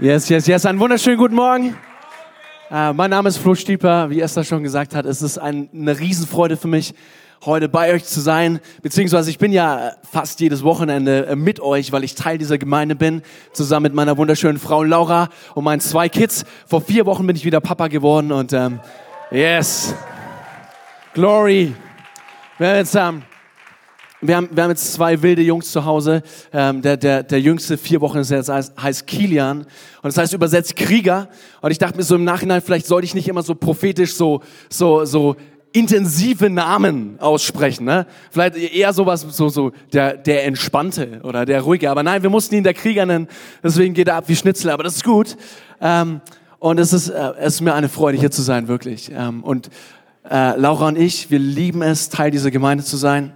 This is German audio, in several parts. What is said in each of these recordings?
Yes, yes, yes. Einen wunderschönen guten Morgen. Äh, mein Name ist Flo Stieper. Wie Esther schon gesagt hat, es ist ein, eine Riesenfreude für mich, heute bei euch zu sein. Beziehungsweise ich bin ja fast jedes Wochenende äh, mit euch, weil ich Teil dieser Gemeinde bin, zusammen mit meiner wunderschönen Frau Laura und meinen zwei Kids. Vor vier Wochen bin ich wieder Papa geworden und ähm, yes, Glory. Haben jetzt ähm, wir haben, wir haben jetzt zwei wilde Jungs zu Hause. Ähm, der, der, der jüngste vier Wochen ist jetzt heißt, heißt Kilian und das heißt übersetzt Krieger. Und ich dachte mir so im Nachhinein, vielleicht sollte ich nicht immer so prophetisch so so so intensive Namen aussprechen, ne? Vielleicht eher sowas so so der der entspannte oder der ruhige. Aber nein, wir mussten ihn der Krieger nennen. Deswegen geht er ab wie Schnitzel. Aber das ist gut. Ähm, und es ist äh, es ist mir eine Freude hier zu sein wirklich. Ähm, und äh, Laura und ich, wir lieben es Teil dieser Gemeinde zu sein.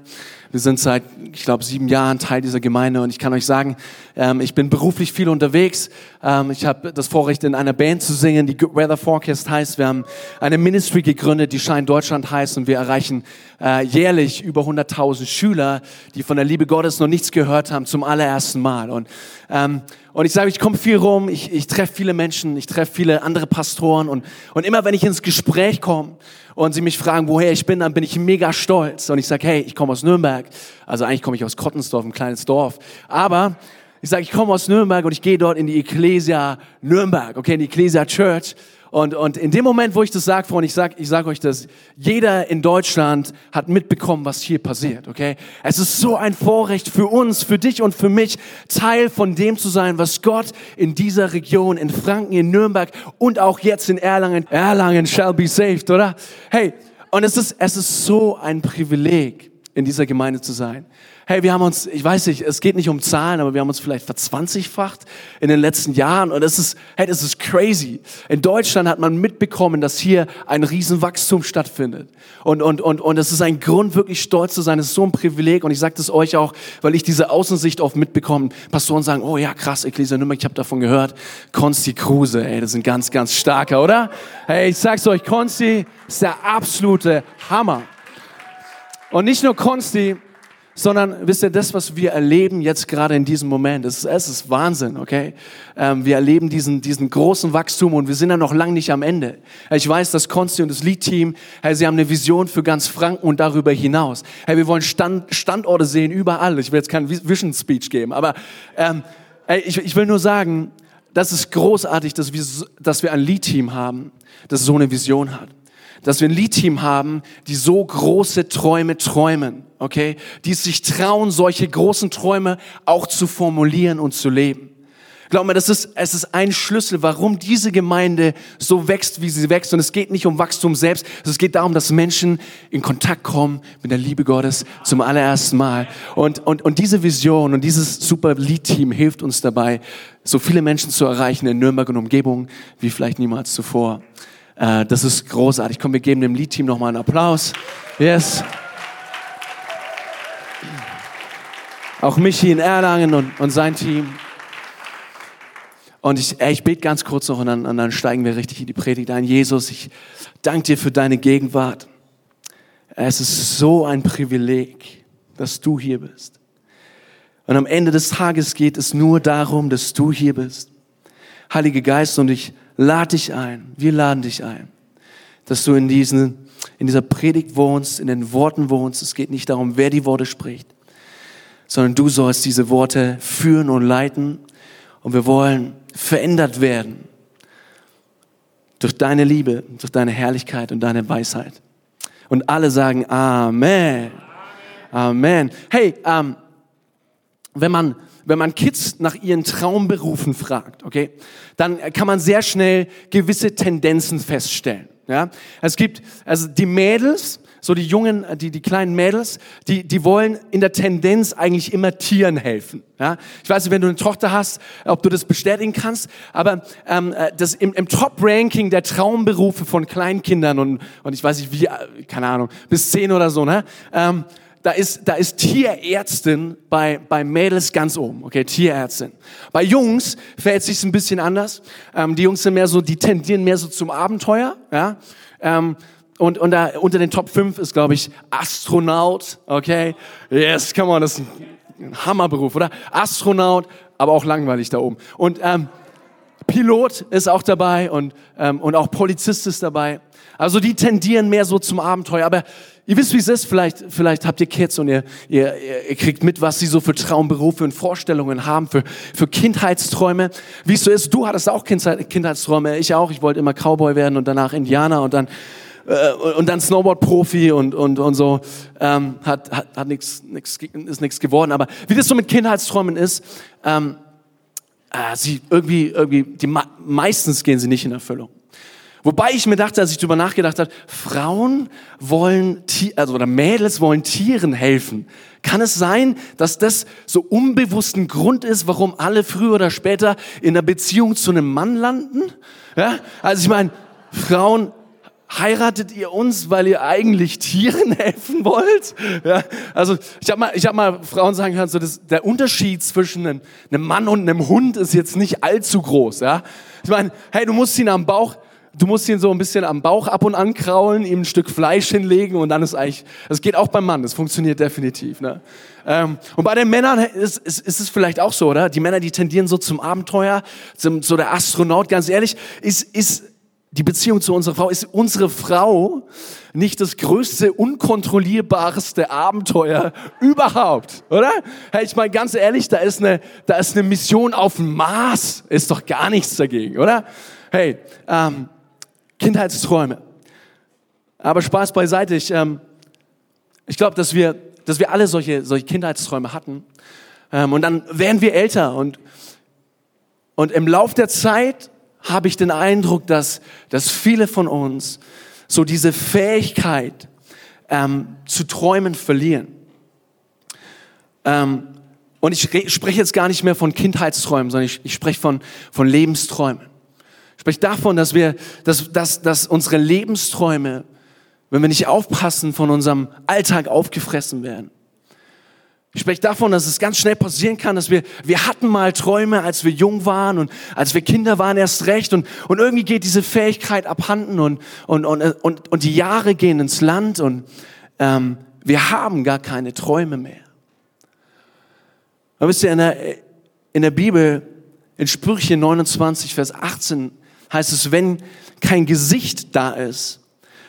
Wir sind seit, ich glaube, sieben Jahren Teil dieser Gemeinde und ich kann euch sagen, ähm, ich bin beruflich viel unterwegs. Ähm, ich habe das Vorrecht, in einer Band zu singen, die Good Weather Forecast heißt. Wir haben eine Ministry gegründet, die Shine Deutschland heißt und wir erreichen äh, jährlich über 100.000 Schüler, die von der Liebe Gottes noch nichts gehört haben, zum allerersten Mal. Und, ähm, und ich sage, ich komme viel rum, ich, ich treffe viele Menschen, ich treffe viele andere Pastoren und, und immer wenn ich ins Gespräch komme, und sie mich fragen, woher ich bin, dann bin ich mega stolz. Und ich sage, hey, ich komme aus Nürnberg. Also eigentlich komme ich aus Kottensdorf, ein kleines Dorf. Aber ich sage, ich komme aus Nürnberg und ich gehe dort in die Ecclesia Nürnberg, okay, in die Ecclesia Church. Und, und in dem Moment, wo ich das sage, Freunde, ich sage ich sag euch das, jeder in Deutschland hat mitbekommen, was hier passiert, okay? Es ist so ein Vorrecht für uns, für dich und für mich, Teil von dem zu sein, was Gott in dieser Region, in Franken, in Nürnberg und auch jetzt in Erlangen, Erlangen shall be saved, oder? Hey, und es ist, es ist so ein Privileg, in dieser Gemeinde zu sein. Hey, wir haben uns, ich weiß nicht, es geht nicht um Zahlen, aber wir haben uns vielleicht verzwanzigfacht in den letzten Jahren und es ist, hey, das ist crazy. In Deutschland hat man mitbekommen, dass hier ein Riesenwachstum stattfindet. Und, und, und, und es ist ein Grund, wirklich stolz zu sein. Es ist so ein Privileg und ich sage das euch auch, weil ich diese Außensicht oft mitbekomme. Pastoren sagen, oh ja, krass, Ecclesia Nürnberg, ich habe davon gehört. Konsti Kruse, ey, das ein ganz, ganz starker, oder? Hey, ich sag's euch, Konsti ist der absolute Hammer. Und nicht nur Konsti, sondern wisst ihr, das, was wir erleben jetzt gerade in diesem Moment, es ist, es ist Wahnsinn, okay? Ähm, wir erleben diesen, diesen großen Wachstum und wir sind ja noch lang nicht am Ende. Ich weiß, dass Konsti und das Lead-Team, hey, sie haben eine Vision für ganz Franken und darüber hinaus. Hey, wir wollen Stand, Standorte sehen überall. Ich will jetzt keinen Vision Speech geben, aber ähm, hey, ich, ich will nur sagen, das ist großartig, dass wir, dass wir ein Lead-Team haben, das so eine Vision hat dass wir ein Lead-Team haben, die so große Träume träumen, okay? Die sich trauen, solche großen Träume auch zu formulieren und zu leben. Glaub mir, das ist, es ist ein Schlüssel, warum diese Gemeinde so wächst, wie sie wächst. Und es geht nicht um Wachstum selbst. Es geht darum, dass Menschen in Kontakt kommen mit der Liebe Gottes zum allerersten Mal. Und, und, und diese Vision und dieses super Lead-Team hilft uns dabei, so viele Menschen zu erreichen in Nürnberg und Umgebung wie vielleicht niemals zuvor. Äh, das ist großartig. Komm, wir geben dem Liedteam nochmal einen Applaus. Yes. Auch Michi in Erlangen und, und sein Team. Und ich, ey, ich bete ganz kurz noch und dann, und dann steigen wir richtig in die Predigt ein. Jesus, ich danke dir für deine Gegenwart. Es ist so ein Privileg, dass du hier bist. Und am Ende des Tages geht es nur darum, dass du hier bist. Heilige Geist, und ich lade dich ein, wir laden dich ein, dass du in, diesen, in dieser Predigt wohnst, in den Worten wohnst. Es geht nicht darum, wer die Worte spricht, sondern du sollst diese Worte führen und leiten. Und wir wollen verändert werden durch deine Liebe, durch deine Herrlichkeit und deine Weisheit. Und alle sagen Amen. Amen. Hey, ähm, wenn man wenn man Kids nach ihren Traumberufen fragt, okay, dann kann man sehr schnell gewisse Tendenzen feststellen. Ja, es gibt also die Mädels, so die jungen, die die kleinen Mädels, die die wollen in der Tendenz eigentlich immer Tieren helfen. Ja, ich weiß nicht, wenn du eine Tochter hast, ob du das bestätigen kannst, aber ähm, äh, das im, im Top-Ranking der Traumberufe von Kleinkindern und und ich weiß nicht wie, äh, keine Ahnung, bis zehn oder so, ne? Ähm, da ist, da ist Tierärztin bei, bei Mädels ganz oben, okay, Tierärztin. Bei Jungs verhält sich ein bisschen anders. Ähm, die Jungs sind mehr so, die tendieren mehr so zum Abenteuer, ja. Ähm, und, und da unter den Top 5 ist, glaube ich, Astronaut, okay. Yes, come on, das ist ein Hammerberuf, oder? Astronaut, aber auch langweilig da oben. Und, ähm, Pilot ist auch dabei und, ähm, und auch Polizist ist dabei. Also die tendieren mehr so zum Abenteuer. Aber ihr wisst, wie es ist. Vielleicht, vielleicht habt ihr Kids und ihr, ihr, ihr kriegt mit, was sie so für Traumberufe und Vorstellungen haben, für, für Kindheitsträume. Wie es so ist, du hattest auch Kindheitsträume, ich auch. Ich wollte immer Cowboy werden und danach Indianer und dann äh, und dann Snowboard-Profi und, und, und so. Ähm, hat hat, hat nix, nix, ist nichts geworden. Aber wie das so mit Kindheitsträumen ist, ähm, äh, sie irgendwie, irgendwie, die, meistens gehen sie nicht in Erfüllung. Wobei ich mir dachte, als ich darüber nachgedacht habe, Frauen wollen, also oder Mädels wollen Tieren helfen. Kann es sein, dass das so unbewussten Grund ist, warum alle früher oder später in einer Beziehung zu einem Mann landen? Ja? Also ich meine, Frauen heiratet ihr uns, weil ihr eigentlich Tieren helfen wollt? Ja, also ich habe mal, ich hab mal Frauen sagen hören, so das, der Unterschied zwischen einem, einem Mann und einem Hund ist jetzt nicht allzu groß. Ja, ich meine, hey, du musst ihn am Bauch, du musst ihn so ein bisschen am Bauch ab und an kraulen, ihm ein Stück Fleisch hinlegen und dann ist eigentlich, das geht auch beim Mann, das funktioniert definitiv. Ne? Ähm, und bei den Männern ist, ist, ist es vielleicht auch so, oder? Die Männer, die tendieren so zum Abenteuer, zum, so der Astronaut, ganz ehrlich, ist, ist die Beziehung zu unserer Frau, ist unsere Frau nicht das größte, unkontrollierbarste Abenteuer überhaupt, oder? Hey, ich meine ganz ehrlich, da ist eine, da ist eine Mission auf dem Mars, ist doch gar nichts dagegen, oder? Hey, ähm, Kindheitsträume. Aber Spaß beiseite, ich, ähm, ich glaube, dass wir, dass wir alle solche, solche Kindheitsträume hatten. Ähm, und dann werden wir älter und, und im Lauf der Zeit habe ich den Eindruck, dass, dass viele von uns so diese Fähigkeit ähm, zu träumen verlieren. Ähm, und ich spreche jetzt gar nicht mehr von Kindheitsträumen, sondern ich, ich spreche von, von Lebensträumen. Ich spreche davon, dass wir, dass, dass, dass unsere Lebensträume, wenn wir nicht aufpassen, von unserem Alltag aufgefressen werden. Ich spreche davon, dass es ganz schnell passieren kann, dass wir, wir hatten mal Träume, als wir jung waren und als wir Kinder waren erst recht und, und irgendwie geht diese Fähigkeit abhanden und, und, und, und, und die Jahre gehen ins Land und ähm, wir haben gar keine Träume mehr. Aber wisst ihr, in der, in der Bibel, in Sprüche 29, Vers 18 heißt es, wenn kein Gesicht da ist,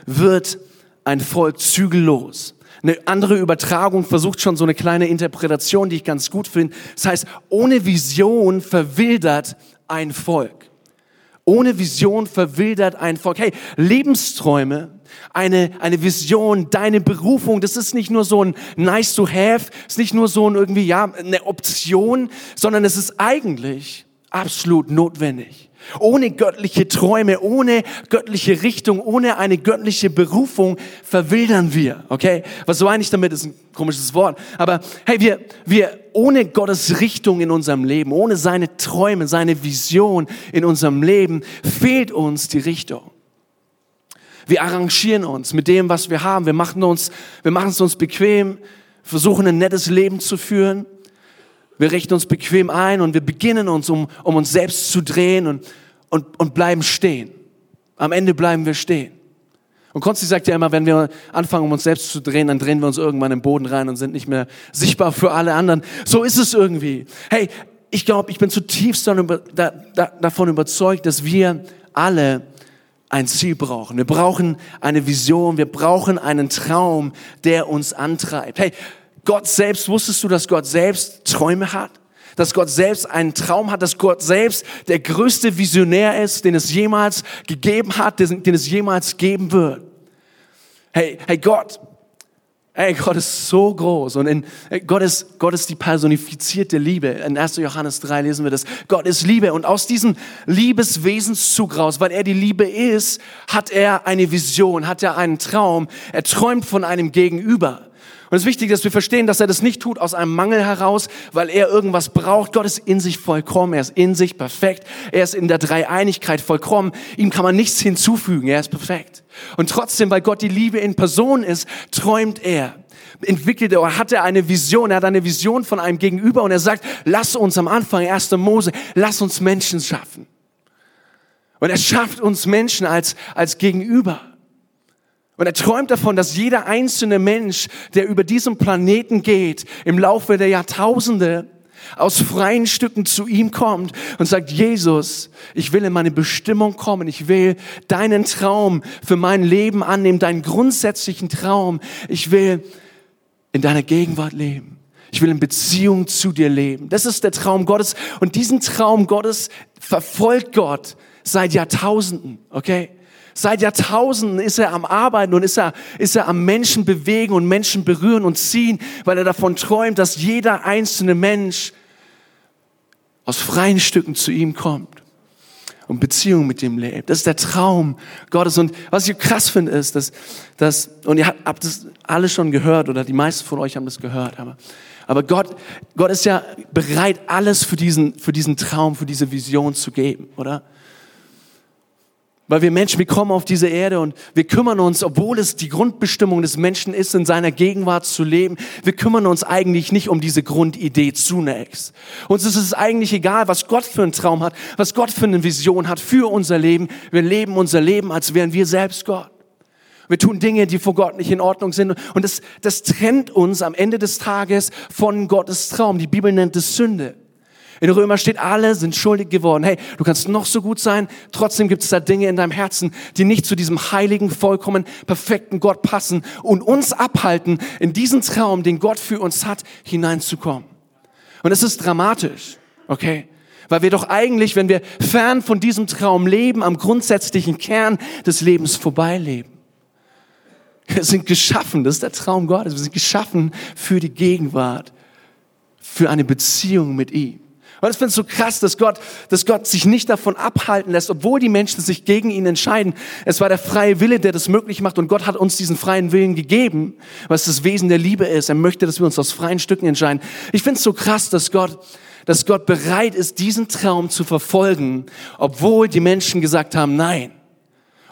wird ein Volk zügellos. Eine andere Übertragung versucht schon so eine kleine Interpretation, die ich ganz gut finde. Das heißt, ohne Vision verwildert ein Volk. Ohne Vision verwildert ein Volk. Hey, Lebensträume, eine, eine Vision, deine Berufung, das ist nicht nur so ein nice to have, ist nicht nur so ein irgendwie, ja, eine Option, sondern es ist eigentlich absolut notwendig. Ohne göttliche Träume, ohne göttliche Richtung, ohne eine göttliche Berufung verwildern wir, okay? Was so eigentlich damit ist ein komisches Wort. Aber hey, wir, wir, ohne Gottes Richtung in unserem Leben, ohne seine Träume, seine Vision in unserem Leben, fehlt uns die Richtung. Wir arrangieren uns mit dem, was wir haben. Wir machen uns, wir machen es uns bequem, versuchen ein nettes Leben zu führen. Wir richten uns bequem ein und wir beginnen uns, um, um uns selbst zu drehen und, und, und bleiben stehen. Am Ende bleiben wir stehen. Und Konsti sagt ja immer, wenn wir anfangen, um uns selbst zu drehen, dann drehen wir uns irgendwann im Boden rein und sind nicht mehr sichtbar für alle anderen. So ist es irgendwie. Hey, ich glaube, ich bin zutiefst davon überzeugt, dass wir alle ein Ziel brauchen. Wir brauchen eine Vision, wir brauchen einen Traum, der uns antreibt. Hey, Gott selbst, wusstest du, dass Gott selbst Träume hat? Dass Gott selbst einen Traum hat, dass Gott selbst der größte Visionär ist, den es jemals gegeben hat, den, den es jemals geben wird. Hey, hey Gott, Hey, Gott ist so groß und in, Gott, ist, Gott ist die personifizierte Liebe. In 1. Johannes 3 lesen wir das. Gott ist Liebe und aus diesem Liebeswesenszug raus, weil er die Liebe ist, hat er eine Vision, hat er einen Traum. Er träumt von einem Gegenüber. Und es ist wichtig, dass wir verstehen, dass er das nicht tut aus einem Mangel heraus, weil er irgendwas braucht. Gott ist in sich vollkommen, er ist in sich perfekt, er ist in der Dreieinigkeit vollkommen. Ihm kann man nichts hinzufügen, er ist perfekt. Und trotzdem, weil Gott die Liebe in Person ist, träumt er entwickelt er oder hat er eine Vision, er hat eine Vision von einem Gegenüber und er sagt, lass uns am Anfang, 1. Mose, lass uns Menschen schaffen. Und er schafft uns Menschen als, als Gegenüber. Und er träumt davon, dass jeder einzelne Mensch, der über diesen Planeten geht, im Laufe der Jahrtausende aus freien Stücken zu ihm kommt und sagt, Jesus, ich will in meine Bestimmung kommen, ich will deinen Traum für mein Leben annehmen, deinen grundsätzlichen Traum. Ich will in deiner Gegenwart leben. Ich will in Beziehung zu dir leben. Das ist der Traum Gottes. Und diesen Traum Gottes verfolgt Gott seit Jahrtausenden, okay? Seit Jahrtausenden ist er am Arbeiten und ist er, ist er am Menschen bewegen und Menschen berühren und ziehen, weil er davon träumt, dass jeder einzelne Mensch aus freien Stücken zu ihm kommt und Beziehung mit ihm lebt. Das ist der Traum Gottes. Und was ich krass finde, ist, dass, dass und ihr habt das alle schon gehört oder die meisten von euch haben das gehört, aber, aber Gott, Gott ist ja bereit, alles für diesen, für diesen Traum, für diese Vision zu geben, oder? Weil wir Menschen, wir kommen auf diese Erde und wir kümmern uns, obwohl es die Grundbestimmung des Menschen ist, in seiner Gegenwart zu leben, wir kümmern uns eigentlich nicht um diese Grundidee zunächst. Uns ist es eigentlich egal, was Gott für einen Traum hat, was Gott für eine Vision hat für unser Leben. Wir leben unser Leben, als wären wir selbst Gott. Wir tun Dinge, die vor Gott nicht in Ordnung sind. Und das, das trennt uns am Ende des Tages von Gottes Traum. Die Bibel nennt es Sünde. In Römer steht, alle sind schuldig geworden. Hey, du kannst noch so gut sein, trotzdem gibt es da Dinge in deinem Herzen, die nicht zu diesem heiligen, vollkommen perfekten Gott passen und uns abhalten, in diesen Traum, den Gott für uns hat, hineinzukommen. Und es ist dramatisch, okay? Weil wir doch eigentlich, wenn wir fern von diesem Traum leben, am grundsätzlichen Kern des Lebens vorbeileben. Wir sind geschaffen, das ist der Traum Gottes, wir sind geschaffen für die Gegenwart, für eine Beziehung mit ihm. Und ich finde es so krass, dass Gott, dass Gott sich nicht davon abhalten lässt, obwohl die Menschen sich gegen ihn entscheiden. Es war der freie Wille, der das möglich macht und Gott hat uns diesen freien Willen gegeben, was das Wesen der Liebe ist. Er möchte, dass wir uns aus freien Stücken entscheiden. Ich finde es so krass, dass Gott, dass Gott bereit ist, diesen Traum zu verfolgen, obwohl die Menschen gesagt haben, nein.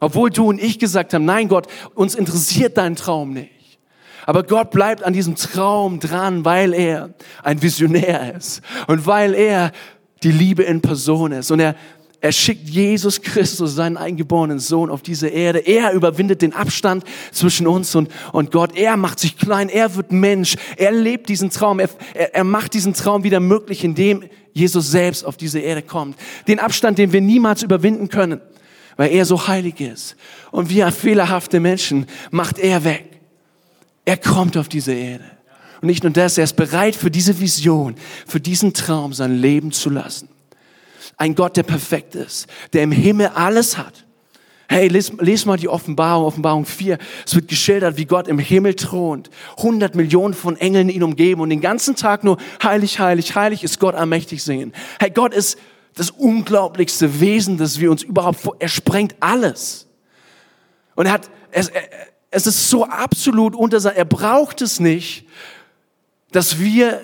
Obwohl du und ich gesagt haben, nein Gott, uns interessiert dein Traum nicht. Aber Gott bleibt an diesem Traum dran, weil er ein Visionär ist und weil er die Liebe in Person ist. Und er, er schickt Jesus Christus, seinen eingeborenen Sohn, auf diese Erde. Er überwindet den Abstand zwischen uns und, und Gott. Er macht sich klein. Er wird Mensch. Er lebt diesen Traum. Er, er, er macht diesen Traum wieder möglich, indem Jesus selbst auf diese Erde kommt. Den Abstand, den wir niemals überwinden können, weil er so heilig ist. Und wir fehlerhafte Menschen macht er weg. Er kommt auf diese Erde. Und nicht nur das, er ist bereit für diese Vision, für diesen Traum sein Leben zu lassen. Ein Gott, der perfekt ist, der im Himmel alles hat. Hey, les, les mal die Offenbarung, Offenbarung 4. Es wird geschildert, wie Gott im Himmel thront. 100 Millionen von Engeln ihn umgeben und den ganzen Tag nur heilig, heilig, heilig ist Gott allmächtig singen. Hey, Gott ist das unglaublichste Wesen, das wir uns überhaupt vor, er sprengt alles. Und er hat, er, es ist so absolut unter sein, er braucht es nicht, dass wir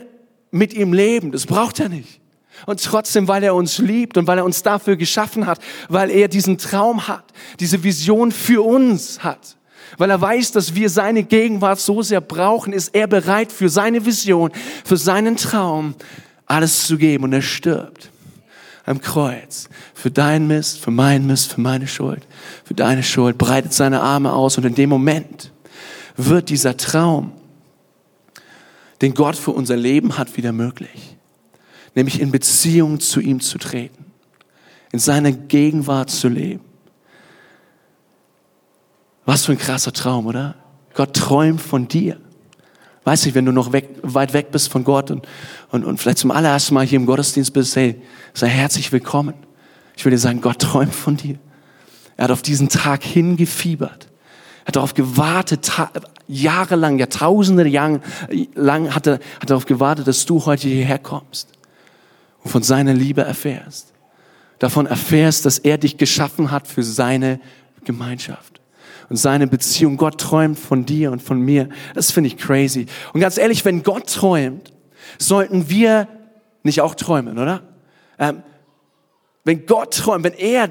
mit ihm leben. Das braucht er nicht. Und trotzdem, weil er uns liebt und weil er uns dafür geschaffen hat, weil er diesen Traum hat, diese Vision für uns hat, weil er weiß, dass wir seine Gegenwart so sehr brauchen, ist er bereit für seine Vision, für seinen Traum alles zu geben und er stirbt am Kreuz. Für dein Mist, für mein Mist, für meine Schuld, für deine Schuld, breitet seine Arme aus und in dem Moment wird dieser Traum, den Gott für unser Leben hat, wieder möglich. Nämlich in Beziehung zu ihm zu treten, in seiner Gegenwart zu leben. Was für ein krasser Traum, oder? Gott träumt von dir. Weiß nicht, wenn du noch weg, weit weg bist von Gott und, und, und vielleicht zum allerersten Mal hier im Gottesdienst bist, hey, sei herzlich willkommen. Ich will dir sagen, Gott träumt von dir. Er hat auf diesen Tag hingefiebert. Er hat darauf gewartet, jahrelang, Jahrtausende lang hat er, hat darauf gewartet, dass du heute hierher kommst und von seiner Liebe erfährst. Davon erfährst, dass er dich geschaffen hat für seine Gemeinschaft und seine Beziehung. Gott träumt von dir und von mir. Das finde ich crazy. Und ganz ehrlich, wenn Gott träumt, sollten wir nicht auch träumen, oder? Ähm, wenn Gott träumt, wenn er,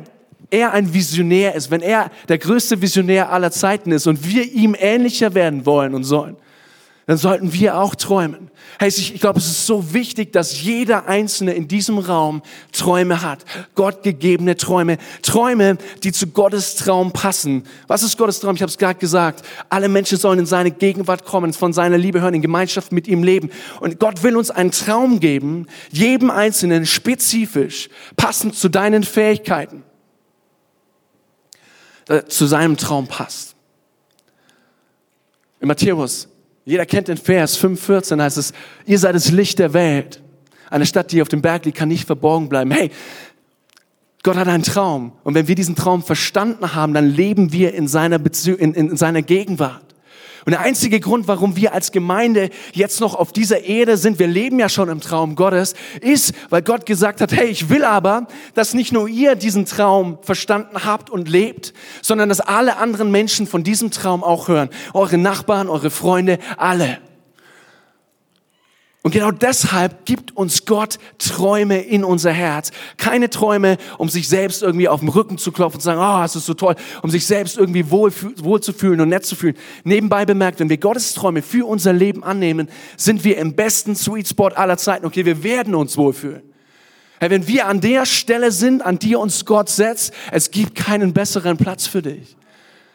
er ein Visionär ist, wenn er der größte Visionär aller Zeiten ist und wir ihm ähnlicher werden wollen und sollen, dann sollten wir auch träumen. Hey, ich, ich glaube, es ist so wichtig, dass jeder Einzelne in diesem Raum Träume hat. Gottgegebene Träume. Träume, die zu Gottes Traum passen. Was ist Gottes Traum? Ich habe es gerade gesagt. Alle Menschen sollen in seine Gegenwart kommen, von seiner Liebe hören, in Gemeinschaft mit ihm leben. Und Gott will uns einen Traum geben, jedem Einzelnen spezifisch, passend zu deinen Fähigkeiten, zu seinem Traum passt. In Matthäus jeder kennt den Vers 5,14 heißt es, ihr seid das Licht der Welt. Eine Stadt, die auf dem Berg liegt, kann nicht verborgen bleiben. Hey, Gott hat einen Traum. Und wenn wir diesen Traum verstanden haben, dann leben wir in seiner, Bezieh in, in seiner Gegenwart. Und der einzige Grund, warum wir als Gemeinde jetzt noch auf dieser Erde sind, wir leben ja schon im Traum Gottes, ist, weil Gott gesagt hat, hey, ich will aber, dass nicht nur ihr diesen Traum verstanden habt und lebt, sondern dass alle anderen Menschen von diesem Traum auch hören. Eure Nachbarn, eure Freunde, alle. Und genau deshalb gibt uns Gott Träume in unser Herz. Keine Träume, um sich selbst irgendwie auf den Rücken zu klopfen und zu sagen, oh, es ist so toll, um sich selbst irgendwie wohl, wohl zu fühlen und nett zu fühlen. Nebenbei bemerkt, wenn wir Gottes Träume für unser Leben annehmen, sind wir im besten Sweet Spot aller Zeiten. Okay, wir werden uns wohlfühlen. Hey, wenn wir an der Stelle sind, an die uns Gott setzt, es gibt keinen besseren Platz für dich.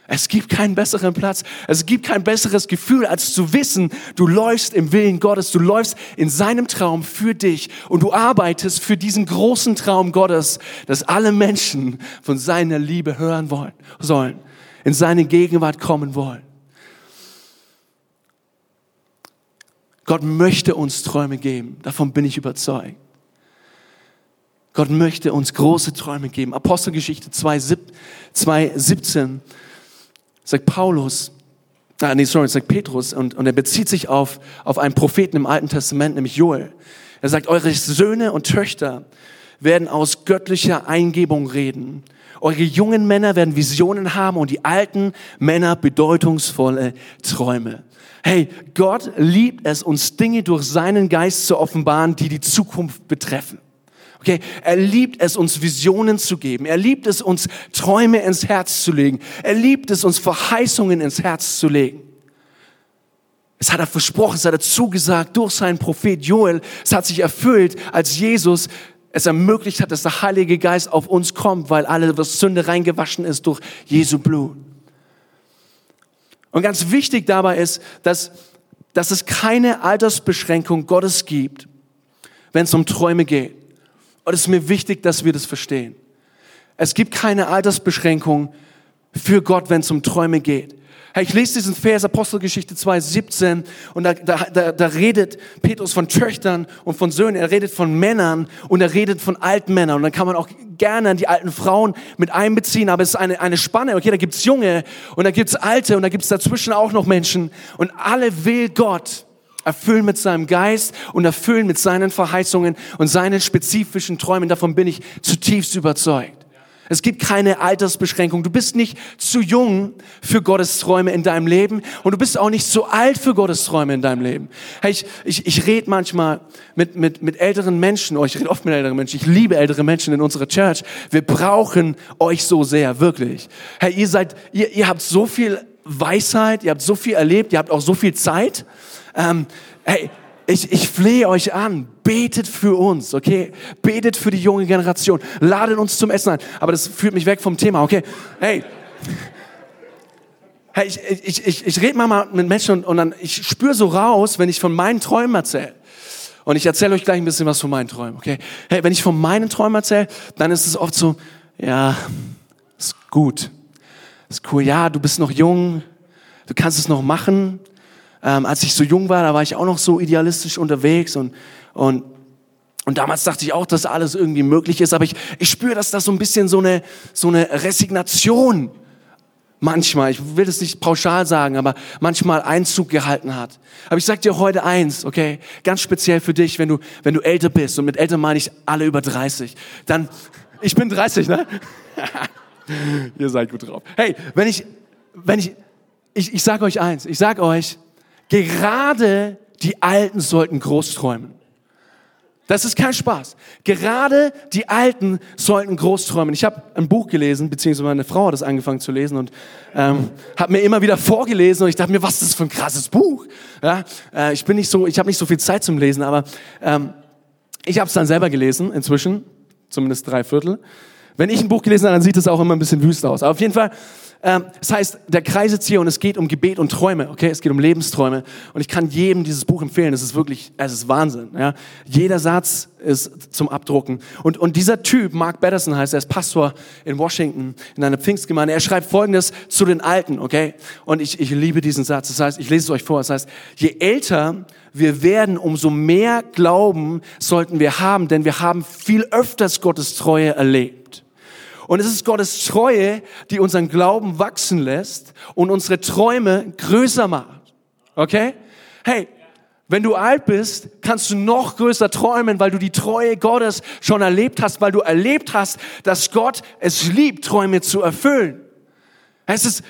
Es gibt keinen besseren Platz. Es gibt kein besseres Gefühl, als zu wissen, du läufst im Willen Gottes. Du läufst in seinem Traum für dich und du arbeitest für diesen großen Traum Gottes, dass alle Menschen von seiner Liebe hören wollen, sollen, in seine Gegenwart kommen wollen. Gott möchte uns Träume geben. Davon bin ich überzeugt. Gott möchte uns große Träume geben. Apostelgeschichte 2, 2 17 sagt Paulus, ah, nee, sorry, sagt Petrus, und, und er bezieht sich auf, auf einen Propheten im Alten Testament, nämlich Joel. Er sagt, eure Söhne und Töchter werden aus göttlicher Eingebung reden. Eure jungen Männer werden Visionen haben und die alten Männer bedeutungsvolle Träume. Hey, Gott liebt es, uns Dinge durch seinen Geist zu offenbaren, die die Zukunft betreffen. Okay, er liebt es, uns Visionen zu geben. Er liebt es, uns Träume ins Herz zu legen. Er liebt es, uns Verheißungen ins Herz zu legen. Es hat er versprochen, es hat er zugesagt durch seinen Prophet Joel. Es hat sich erfüllt, als Jesus es ermöglicht hat, dass der Heilige Geist auf uns kommt, weil alle was Sünde reingewaschen ist durch Jesu Blut. Und ganz wichtig dabei ist, dass, dass es keine Altersbeschränkung Gottes gibt, wenn es um Träume geht. Und es ist mir wichtig, dass wir das verstehen. Es gibt keine Altersbeschränkung für Gott, wenn es um Träume geht. Hey, ich lese diesen Vers Apostelgeschichte 2, 17 und da, da, da, da redet Petrus von Töchtern und von Söhnen, er redet von Männern und er redet von alten Männern und dann kann man auch gerne die alten Frauen mit einbeziehen, aber es ist eine, eine Spanne, okay, da gibt's Junge und da gibt's Alte und da gibt's dazwischen auch noch Menschen und alle will Gott erfüllen mit seinem Geist und erfüllen mit seinen Verheißungen und seinen spezifischen Träumen. Davon bin ich zutiefst überzeugt. Es gibt keine Altersbeschränkung. Du bist nicht zu jung für Gottes Träume in deinem Leben und du bist auch nicht zu alt für Gottes Träume in deinem Leben. Hey, ich, ich, ich rede manchmal mit, mit, mit älteren Menschen, oh, ich rede oft mit älteren Menschen, ich liebe ältere Menschen in unserer Church. Wir brauchen euch so sehr, wirklich. Hey, ihr seid, ihr, ihr habt so viel Weisheit, ihr habt so viel erlebt, ihr habt auch so viel Zeit. Ähm, hey, ich, ich flehe euch an, betet für uns, okay? Betet für die junge Generation, ladet uns zum Essen ein. Aber das führt mich weg vom Thema, okay? Hey, hey ich, ich, ich, ich rede mal mit Menschen und, und dann, ich spüre so raus, wenn ich von meinen Träumen erzähle. Und ich erzähle euch gleich ein bisschen was von meinen Träumen, okay? Hey, wenn ich von meinen Träumen erzähle, dann ist es oft so, ja, ist gut. Ist cool, ja, du bist noch jung, du kannst es noch machen, ähm, als ich so jung war, da war ich auch noch so idealistisch unterwegs und, und, und damals dachte ich auch, dass alles irgendwie möglich ist, aber ich, ich spüre, dass das so ein bisschen so eine, so eine Resignation manchmal, ich will das nicht pauschal sagen, aber manchmal Einzug gehalten hat. Aber ich sag dir heute eins, okay, ganz speziell für dich, wenn du, wenn du älter bist, und mit älter meine ich alle über 30, dann, ich bin 30, ne? Ihr seid gut drauf. Hey, wenn ich, wenn ich, ich, ich sage euch eins, ich sage euch, Gerade die Alten sollten groß träumen. Das ist kein Spaß. Gerade die Alten sollten groß träumen. Ich habe ein Buch gelesen, beziehungsweise meine Frau hat es angefangen zu lesen und ähm, hat mir immer wieder vorgelesen und ich dachte mir, was ist das für ein krasses Buch? Ja, äh, ich bin nicht so, ich habe nicht so viel Zeit zum Lesen, aber ähm, ich habe es dann selber gelesen inzwischen, zumindest drei Viertel. Wenn ich ein Buch gelesen habe, dann sieht es auch immer ein bisschen wüst aus. Aber auf jeden Fall das heißt, der Kreisezieher und es geht um Gebet und Träume, okay? Es geht um Lebensträume. Und ich kann jedem dieses Buch empfehlen. Es ist wirklich, es ist Wahnsinn, ja? Jeder Satz ist zum Abdrucken. Und, und dieser Typ, Mark Batterson heißt, er ist Pastor in Washington, in einer Pfingstgemeinde. Er schreibt Folgendes zu den Alten, okay? Und ich, ich liebe diesen Satz. Das heißt, ich lese es euch vor. Das heißt, je älter wir werden, umso mehr Glauben sollten wir haben, denn wir haben viel öfters Gottes Treue erlebt. Und es ist Gottes Treue, die unseren Glauben wachsen lässt und unsere Träume größer macht. Okay? Hey, wenn du alt bist, kannst du noch größer träumen, weil du die Treue Gottes schon erlebt hast, weil du erlebt hast, dass Gott es liebt, Träume zu erfüllen. Es ist,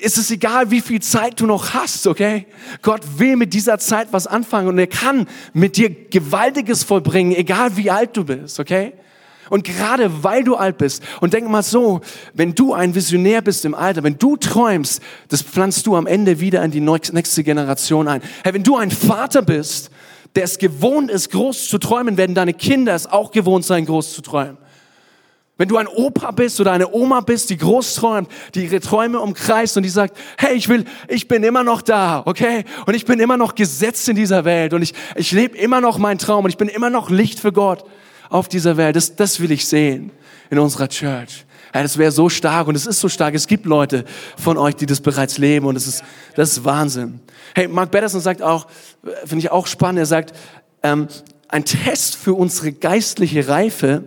es ist egal, wie viel Zeit du noch hast, okay? Gott will mit dieser Zeit was anfangen und er kann mit dir Gewaltiges vollbringen, egal wie alt du bist, okay? Und gerade weil du alt bist, und denk mal so, wenn du ein Visionär bist im Alter, wenn du träumst, das pflanzt du am Ende wieder in die nächste Generation ein. Hey, wenn du ein Vater bist, der es gewohnt ist, groß zu träumen, werden deine Kinder es auch gewohnt sein, groß zu träumen. Wenn du ein Opa bist oder eine Oma bist, die groß träumt, die ihre Träume umkreist und die sagt, hey, ich will, ich bin immer noch da, okay? Und ich bin immer noch gesetzt in dieser Welt und ich, ich lebe immer noch meinen Traum und ich bin immer noch Licht für Gott auf dieser Welt. Das, das will ich sehen in unserer Church. Ja, das wäre so stark und es ist so stark. Es gibt Leute von euch, die das bereits leben und es ist, das ist Wahnsinn. Hey, Mark Batterson sagt auch, finde ich auch spannend, er sagt, ähm, ein Test für unsere geistliche Reife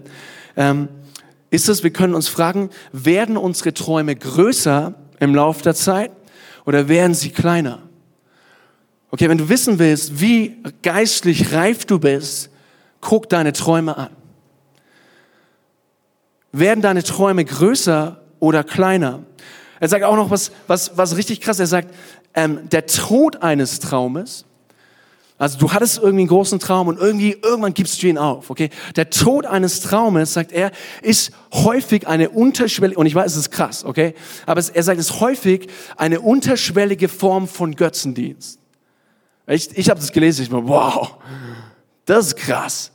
ähm, ist es, wir können uns fragen, werden unsere Träume größer im Laufe der Zeit oder werden sie kleiner? Okay, wenn du wissen willst, wie geistlich reif du bist, Guck deine Träume an. Werden deine Träume größer oder kleiner? Er sagt auch noch was, was, was richtig krass. Er sagt, ähm, der Tod eines Traumes, also du hattest irgendwie einen großen Traum und irgendwie, irgendwann gibst du ihn auf, okay? Der Tod eines Traumes, sagt er, ist häufig eine unterschwellige, und ich weiß, es ist krass, okay? Aber es, er sagt, es ist häufig eine unterschwellige Form von Götzendienst. Ich, ich habe das gelesen, ich war, wow, das ist krass.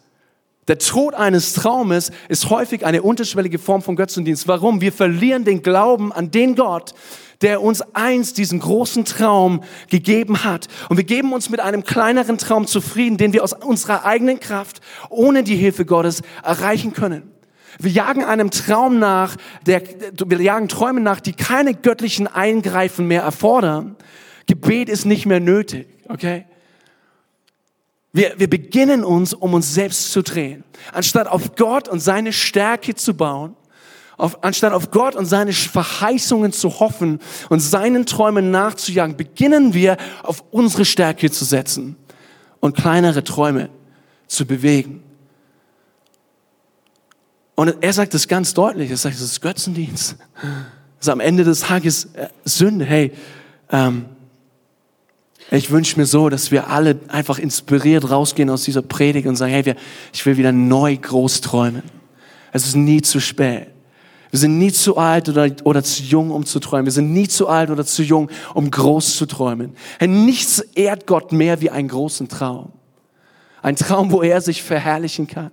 Der Tod eines Traumes ist häufig eine unterschwellige Form von Götzendienst. Warum? Wir verlieren den Glauben an den Gott, der uns einst diesen großen Traum gegeben hat. Und wir geben uns mit einem kleineren Traum zufrieden, den wir aus unserer eigenen Kraft, ohne die Hilfe Gottes, erreichen können. Wir jagen einem Traum nach, der, wir jagen Träume nach, die keine göttlichen Eingreifen mehr erfordern. Gebet ist nicht mehr nötig, okay? Wir, wir beginnen uns, um uns selbst zu drehen. Anstatt auf Gott und seine Stärke zu bauen, auf, anstatt auf Gott und seine Verheißungen zu hoffen und seinen Träumen nachzujagen, beginnen wir auf unsere Stärke zu setzen und kleinere Träume zu bewegen. Und er sagt es ganz deutlich, er sagt, es ist Götzendienst. Es ist am Ende des Tages äh, Sünde. Hey, ähm, ich wünsche mir so, dass wir alle einfach inspiriert rausgehen aus dieser Predigt und sagen, hey, wir, ich will wieder neu groß träumen. Es ist nie zu spät. Wir sind nie zu alt oder, oder zu jung, um zu träumen. Wir sind nie zu alt oder zu jung, um groß zu träumen. Hey, nichts ehrt Gott mehr wie einen großen Traum. Ein Traum, wo er sich verherrlichen kann.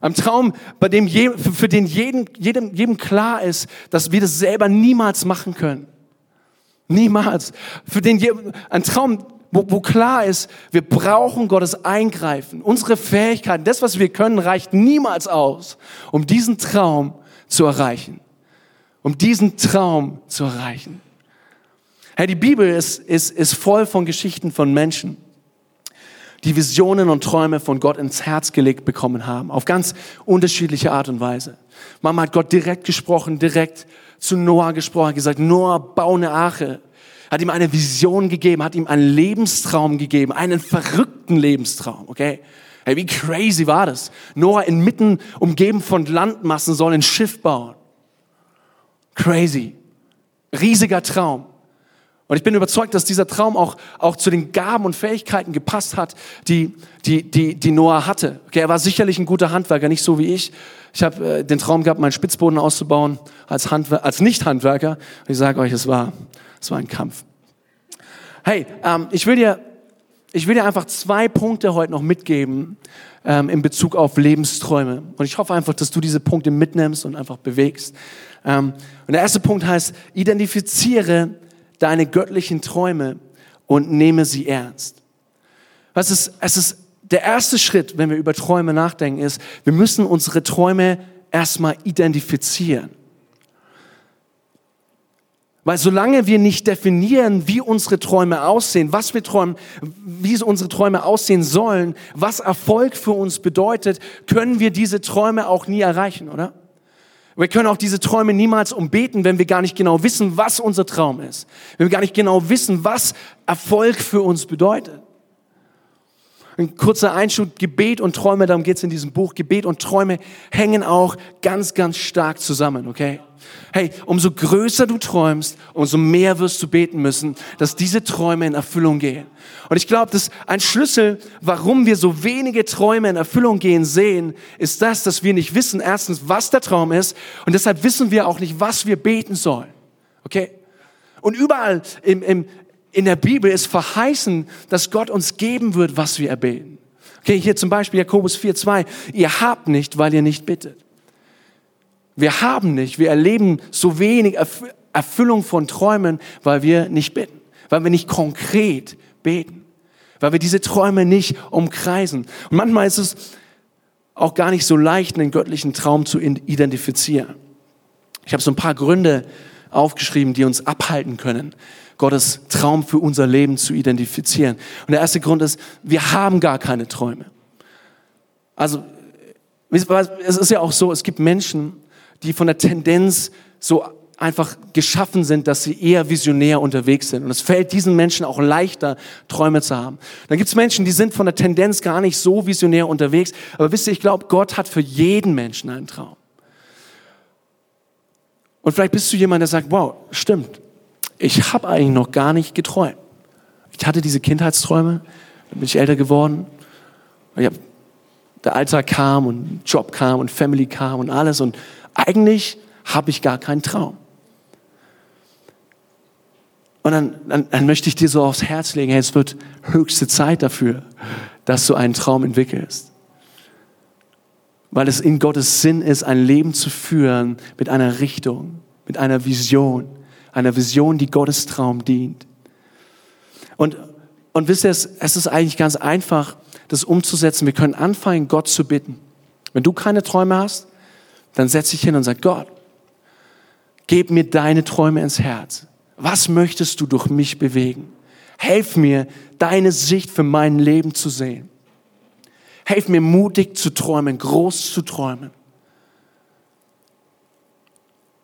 Ein Traum, bei dem je, für den jedem, jedem, jedem klar ist, dass wir das selber niemals machen können. Niemals. Für den, ein Traum, wo, wo klar ist, wir brauchen Gottes Eingreifen. Unsere Fähigkeiten, das, was wir können, reicht niemals aus, um diesen Traum zu erreichen. Um diesen Traum zu erreichen. Hey, die Bibel ist, ist, ist voll von Geschichten von Menschen, die Visionen und Träume von Gott ins Herz gelegt bekommen haben, auf ganz unterschiedliche Art und Weise. Mama hat Gott direkt gesprochen, direkt zu Noah gesprochen, hat gesagt, Noah, bau eine Arche. Hat ihm eine Vision gegeben, hat ihm einen Lebenstraum gegeben, einen verrückten Lebenstraum, okay? Hey, wie crazy war das? Noah inmitten, umgeben von Landmassen, soll ein Schiff bauen. Crazy. Riesiger Traum. Und ich bin überzeugt, dass dieser Traum auch, auch zu den Gaben und Fähigkeiten gepasst hat, die, die, die, die Noah hatte. Okay, er war sicherlich ein guter Handwerker, nicht so wie ich. Ich habe äh, den Traum gehabt, meinen Spitzboden auszubauen als, Handwer als Nicht-Handwerker. Ich sage euch, es war, es war ein Kampf. Hey, ähm, ich, will dir, ich will dir einfach zwei Punkte heute noch mitgeben ähm, in Bezug auf Lebensträume. Und ich hoffe einfach, dass du diese Punkte mitnimmst und einfach bewegst. Ähm, und der erste Punkt heißt, identifiziere deine göttlichen Träume und nehme sie ernst. Was ist, es ist der erste Schritt, wenn wir über Träume nachdenken, ist, wir müssen unsere Träume erstmal identifizieren. Weil solange wir nicht definieren, wie unsere Träume aussehen, was wir träumen, wie unsere Träume aussehen sollen, was Erfolg für uns bedeutet, können wir diese Träume auch nie erreichen, oder? Wir können auch diese Träume niemals umbeten, wenn wir gar nicht genau wissen, was unser Traum ist. Wenn wir gar nicht genau wissen, was Erfolg für uns bedeutet. Ein kurzer Einschub, Gebet und Träume, darum geht es in diesem Buch. Gebet und Träume hängen auch ganz, ganz stark zusammen, okay? Hey, umso größer du träumst, umso mehr wirst du beten müssen, dass diese Träume in Erfüllung gehen. Und ich glaube, dass ein Schlüssel, warum wir so wenige Träume in Erfüllung gehen sehen, ist das, dass wir nicht wissen, erstens, was der Traum ist, und deshalb wissen wir auch nicht, was wir beten sollen. Okay? Und überall im, im, in der Bibel ist verheißen, dass Gott uns geben wird, was wir erbeten. Okay, hier zum Beispiel Jakobus 4,2. Ihr habt nicht, weil ihr nicht bittet. Wir haben nicht, wir erleben so wenig Erfüllung von Träumen, weil wir nicht bitten, weil wir nicht konkret beten, weil wir diese Träume nicht umkreisen. Und manchmal ist es auch gar nicht so leicht, einen göttlichen Traum zu identifizieren. Ich habe so ein paar Gründe aufgeschrieben, die uns abhalten können, Gottes Traum für unser Leben zu identifizieren. Und der erste Grund ist, wir haben gar keine Träume. Also es ist ja auch so, es gibt Menschen, die von der Tendenz so einfach geschaffen sind, dass sie eher visionär unterwegs sind. Und es fällt diesen Menschen auch leichter, Träume zu haben. Dann gibt es Menschen, die sind von der Tendenz gar nicht so visionär unterwegs. Aber wisst ihr, ich glaube, Gott hat für jeden Menschen einen Traum. Und vielleicht bist du jemand, der sagt, wow, stimmt, ich habe eigentlich noch gar nicht geträumt. Ich hatte diese Kindheitsträume, dann bin ich älter geworden. Hab, der Alltag kam und Job kam und Family kam und alles. Und eigentlich habe ich gar keinen Traum. Und dann, dann, dann möchte ich dir so aufs Herz legen, hey, es wird höchste Zeit dafür, dass du einen Traum entwickelst. Weil es in Gottes Sinn ist, ein Leben zu führen mit einer Richtung, mit einer Vision, einer Vision, die Gottes Traum dient. Und, und wisst ihr, es, es ist eigentlich ganz einfach, das umzusetzen. Wir können anfangen, Gott zu bitten. Wenn du keine Träume hast, dann setz dich hin und sag, Gott, gib mir deine Träume ins Herz. Was möchtest du durch mich bewegen? Helf mir, deine Sicht für mein Leben zu sehen. Helf mir, mutig zu träumen, groß zu träumen.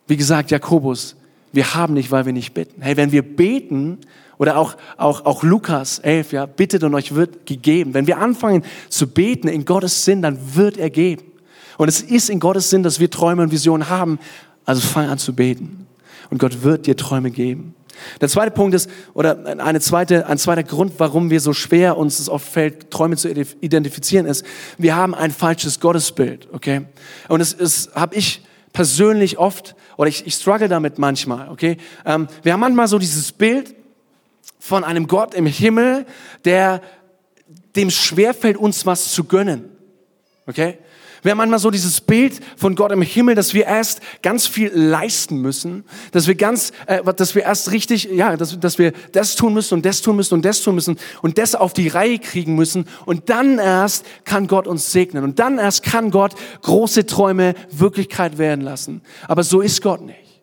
Wie gesagt, Jakobus, wir haben nicht, weil wir nicht bitten. Hey, wenn wir beten, oder auch, auch, auch Lukas 11, ja, bittet und euch wird gegeben. Wenn wir anfangen zu beten in Gottes Sinn, dann wird er geben. Und es ist in Gottes Sinn, dass wir Träume und Visionen haben. Also fang an zu beten. Und Gott wird dir Träume geben. Der zweite Punkt ist, oder eine zweite, ein zweiter Grund, warum wir so schwer uns es oft fällt, Träume zu identifizieren, ist, wir haben ein falsches Gottesbild, okay? Und es ist, habe ich persönlich oft, oder ich, ich struggle damit manchmal, okay? Ähm, wir haben manchmal so dieses Bild von einem Gott im Himmel, der dem schwerfällt, uns was zu gönnen, okay? Wir haben manchmal so dieses Bild von Gott im Himmel, dass wir erst ganz viel leisten müssen, dass wir ganz, äh, dass wir erst richtig, ja, dass, dass wir das tun müssen und das tun müssen und das tun müssen und das auf die Reihe kriegen müssen und dann erst kann Gott uns segnen und dann erst kann Gott große Träume Wirklichkeit werden lassen. Aber so ist Gott nicht.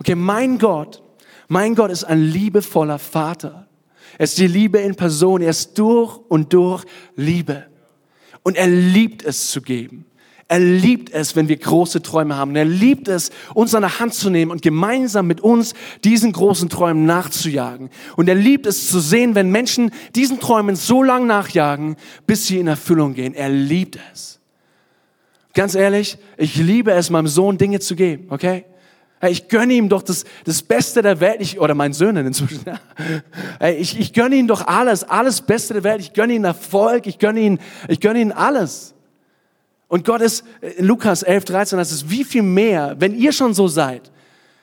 Okay, mein Gott, mein Gott ist ein liebevoller Vater. Er ist die Liebe in Person. Er ist durch und durch Liebe. Und er liebt es zu geben. Er liebt es, wenn wir große Träume haben. Er liebt es, uns an der Hand zu nehmen und gemeinsam mit uns diesen großen Träumen nachzujagen. Und er liebt es zu sehen, wenn Menschen diesen Träumen so lang nachjagen, bis sie in Erfüllung gehen. Er liebt es. Ganz ehrlich, ich liebe es, meinem Sohn Dinge zu geben, okay? Ich gönne ihm doch das, das Beste der Welt, ich, oder meinen Söhnen inzwischen. Ich, ich gönne ihm doch alles, alles Beste der Welt. Ich gönne ihm Erfolg, ich gönne ihm, ich gönne ihm alles. Und Gott ist, in Lukas 11, 13, das ist wie viel mehr, wenn ihr schon so seid,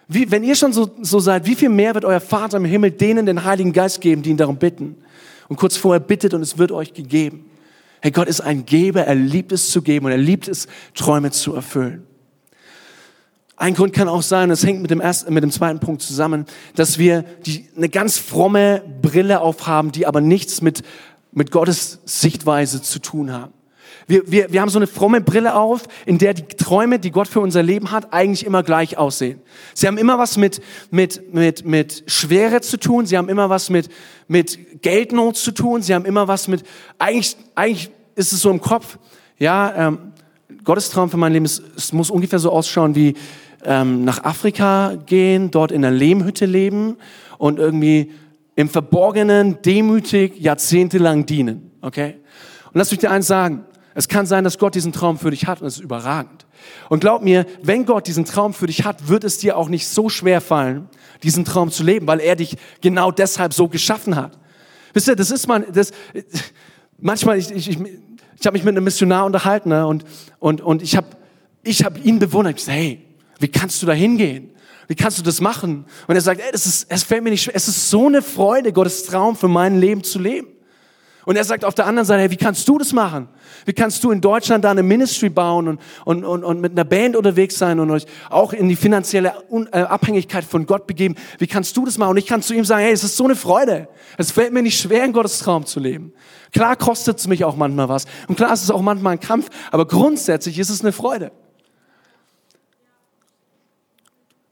wie, wenn ihr schon so, so seid, wie viel mehr wird euer Vater im Himmel denen den Heiligen Geist geben, die ihn darum bitten? Und kurz vorher bittet und es wird euch gegeben. Hey, Gott ist ein Geber, er liebt es zu geben und er liebt es, Träume zu erfüllen. Ein Grund kann auch sein, das hängt mit dem, ersten, mit dem zweiten Punkt zusammen, dass wir die, eine ganz fromme Brille aufhaben, die aber nichts mit, mit Gottes Sichtweise zu tun haben. Wir, wir, wir haben so eine fromme Brille auf, in der die Träume, die Gott für unser Leben hat, eigentlich immer gleich aussehen. Sie haben immer was mit, mit, mit, mit Schwere zu tun, sie haben immer was mit, mit Geldnot zu tun, sie haben immer was mit, eigentlich, eigentlich ist es so im Kopf, ja, ähm, Gottes Traum für mein Leben ist, es muss ungefähr so ausschauen wie, ähm, nach Afrika gehen, dort in einer Lehmhütte leben und irgendwie im Verborgenen demütig jahrzehntelang dienen. Okay? Und lass mich dir eins sagen. Es kann sein, dass Gott diesen Traum für dich hat und es ist überragend. Und glaub mir, wenn Gott diesen Traum für dich hat, wird es dir auch nicht so schwer fallen, diesen Traum zu leben, weil er dich genau deshalb so geschaffen hat. Wisst ihr, das ist man, das, manchmal, ich, ich, ich, ich habe mich mit einem Missionar unterhalten ne, und, und, und ich habe ich hab ihn bewundert. Ich gesagt, hey, wie kannst du da hingehen? Wie kannst du das machen? Und er sagt, ey, das ist, es fällt mir nicht schwer. Es ist so eine Freude, Gottes Traum für mein Leben zu leben. Und er sagt auf der anderen Seite, hey, wie kannst du das machen? Wie kannst du in Deutschland da eine Ministry bauen und, und, und, und mit einer Band unterwegs sein und euch auch in die finanzielle äh, Abhängigkeit von Gott begeben? Wie kannst du das machen? Und ich kann zu ihm sagen, hey, es ist so eine Freude. Es fällt mir nicht schwer, in Gottes Traum zu leben. Klar kostet es mich auch manchmal was. Und klar ist es auch manchmal ein Kampf. Aber grundsätzlich ist es eine Freude.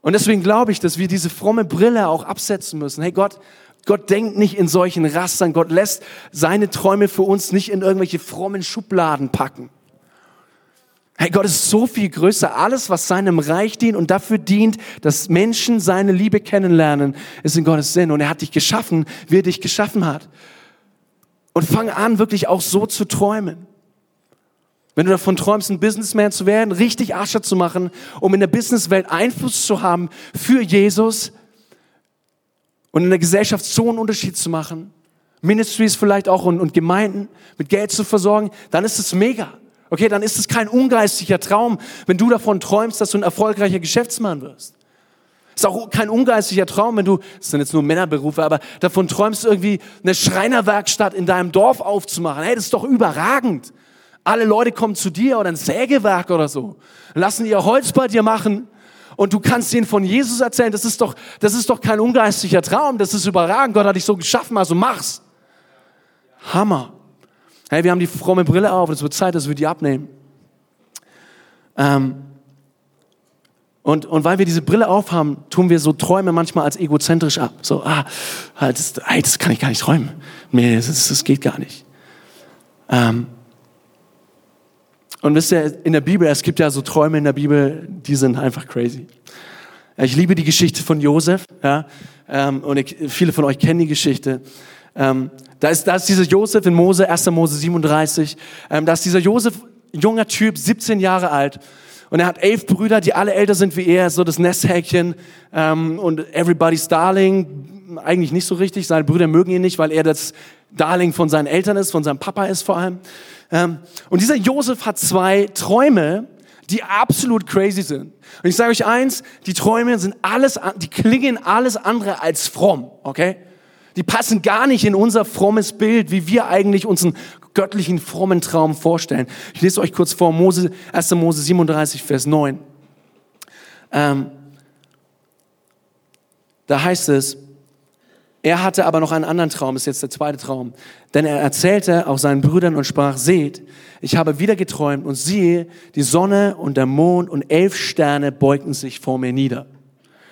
Und deswegen glaube ich, dass wir diese fromme Brille auch absetzen müssen. Hey Gott, Gott denkt nicht in solchen Rastern. Gott lässt seine Träume für uns nicht in irgendwelche frommen Schubladen packen. Hey, Gott ist so viel größer. Alles, was seinem Reich dient und dafür dient, dass Menschen seine Liebe kennenlernen, ist in Gottes Sinn. Und er hat dich geschaffen, wie er dich geschaffen hat. Und fang an, wirklich auch so zu träumen. Wenn du davon träumst, ein Businessman zu werden, richtig Asche zu machen, um in der Businesswelt Einfluss zu haben für Jesus und in der Gesellschaft so einen Unterschied zu machen, Ministries vielleicht auch und, und Gemeinden mit Geld zu versorgen, dann ist es mega. Okay, dann ist es kein ungeistlicher Traum, wenn du davon träumst, dass du ein erfolgreicher Geschäftsmann wirst. Ist auch kein ungeistlicher Traum, wenn du, das sind jetzt nur Männerberufe, aber davon träumst, irgendwie eine Schreinerwerkstatt in deinem Dorf aufzumachen. Hey, das ist doch überragend. Alle Leute kommen zu dir oder ein Sägewerk oder so, lassen ihr Holz bei dir machen und du kannst ihnen von Jesus erzählen. Das ist doch, das ist doch kein ungeistlicher Traum, das ist überragend. Gott hat dich so geschaffen, also mach's. Hammer. Hey, wir haben die fromme Brille auf, es wird Zeit, dass wir die abnehmen. Ähm, und, und weil wir diese Brille aufhaben, tun wir so Träume manchmal als egozentrisch ab. So, ah, das, ey, das kann ich gar nicht träumen. Nee, das, das geht gar nicht. Ähm, und wisst ihr, in der Bibel, es gibt ja so Träume in der Bibel, die sind einfach crazy. Ich liebe die Geschichte von Josef, ja, ähm, und ich, viele von euch kennen die Geschichte. Ähm, da ist, da ist dieser Josef in Mose, 1. Mose 37, ähm, da ist dieser Josef, junger Typ, 17 Jahre alt, und er hat elf Brüder, die alle älter sind wie er, so das Nesthäkchen ähm, und everybody's darling, eigentlich nicht so richtig. Seine Brüder mögen ihn nicht, weil er das Darling von seinen Eltern ist, von seinem Papa ist vor allem. Ähm, und dieser Josef hat zwei Träume, die absolut crazy sind. Und ich sage euch eins, die Träume sind alles, die klingen alles andere als fromm, okay? Die passen gar nicht in unser frommes Bild, wie wir eigentlich unseren göttlichen frommen Traum vorstellen. Ich lese euch kurz vor, Mose, 1. Mose 37, Vers 9. Ähm, da heißt es, er hatte aber noch einen anderen Traum, ist jetzt der zweite Traum. Denn er erzählte auch seinen Brüdern und sprach, seht, ich habe wieder geträumt und siehe, die Sonne und der Mond und elf Sterne beugten sich vor mir nieder.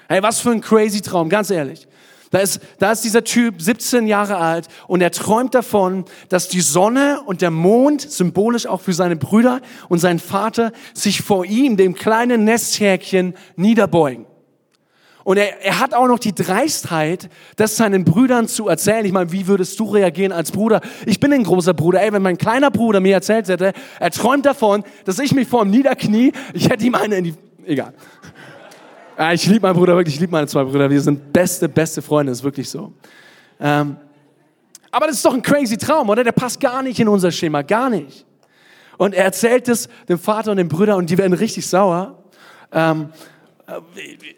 Hey, was für ein crazy Traum, ganz ehrlich. Da ist, da ist dieser Typ 17 Jahre alt und er träumt davon, dass die Sonne und der Mond, symbolisch auch für seine Brüder und seinen Vater, sich vor ihm, dem kleinen Nesthäkchen, niederbeugen. Und er, er hat auch noch die Dreistheit, das seinen Brüdern zu erzählen. Ich meine, wie würdest du reagieren als Bruder? Ich bin ein großer Bruder. Ey, wenn mein kleiner Bruder mir erzählt hätte, er träumt davon, dass ich mich vor ihm niederknie, ich hätte ihm eine in die... Egal. Ja, ich liebe meinen Bruder wirklich, ich liebe meine zwei Brüder. Wir sind beste, beste Freunde, ist wirklich so. Ähm, aber das ist doch ein crazy Traum, oder? Der passt gar nicht in unser Schema, gar nicht. Und er erzählt es dem Vater und den Brüdern und die werden richtig sauer. Ähm, äh,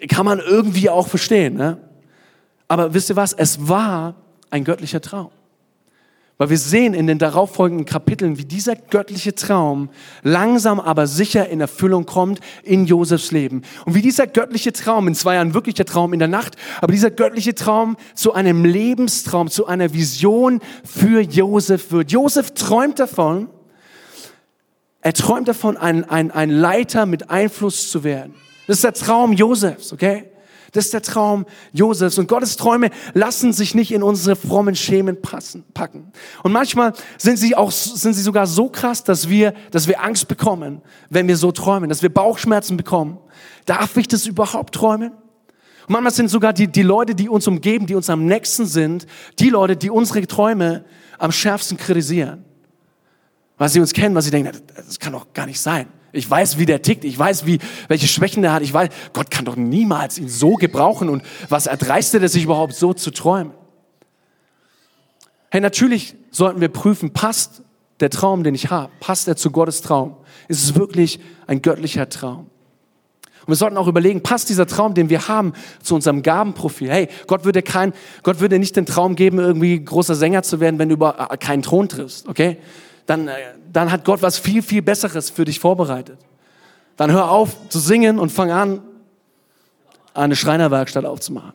kann man irgendwie auch verstehen. Ne? Aber wisst ihr was? Es war ein göttlicher Traum. Weil wir sehen in den darauffolgenden Kapiteln, wie dieser göttliche Traum langsam aber sicher in Erfüllung kommt in Josefs Leben. Und wie dieser göttliche Traum, in zwei Jahren wirklicher Traum in der Nacht, aber dieser göttliche Traum zu einem Lebenstraum, zu einer Vision für Josef wird. Josef träumt davon, er träumt davon, ein, ein, ein Leiter mit Einfluss zu werden. Das ist der Traum Josefs, okay? Das ist der Traum Josefs. Und Gottes Träume lassen sich nicht in unsere frommen Schemen passen, packen. Und manchmal sind sie auch, sind sie sogar so krass, dass wir, dass wir Angst bekommen, wenn wir so träumen, dass wir Bauchschmerzen bekommen. Darf ich das überhaupt träumen? Und manchmal sind sogar die, die Leute, die uns umgeben, die uns am nächsten sind, die Leute, die unsere Träume am schärfsten kritisieren. Weil sie uns kennen, weil sie denken, das kann doch gar nicht sein. Ich weiß, wie der tickt. Ich weiß, wie, welche Schwächen der hat. Ich weiß, Gott kann doch niemals ihn so gebrauchen. Und was erdreistet er sich überhaupt so zu träumen? Hey, natürlich sollten wir prüfen, passt der Traum, den ich habe, passt er zu Gottes Traum? Ist es wirklich ein göttlicher Traum? Und wir sollten auch überlegen, passt dieser Traum, den wir haben, zu unserem Gabenprofil? Hey, Gott würde kein, Gott würde nicht den Traum geben, irgendwie großer Sänger zu werden, wenn du über äh, keinen Thron triffst, okay? Dann, äh, dann hat Gott was viel, viel Besseres für dich vorbereitet. Dann hör auf zu singen und fang an, eine Schreinerwerkstatt aufzumachen.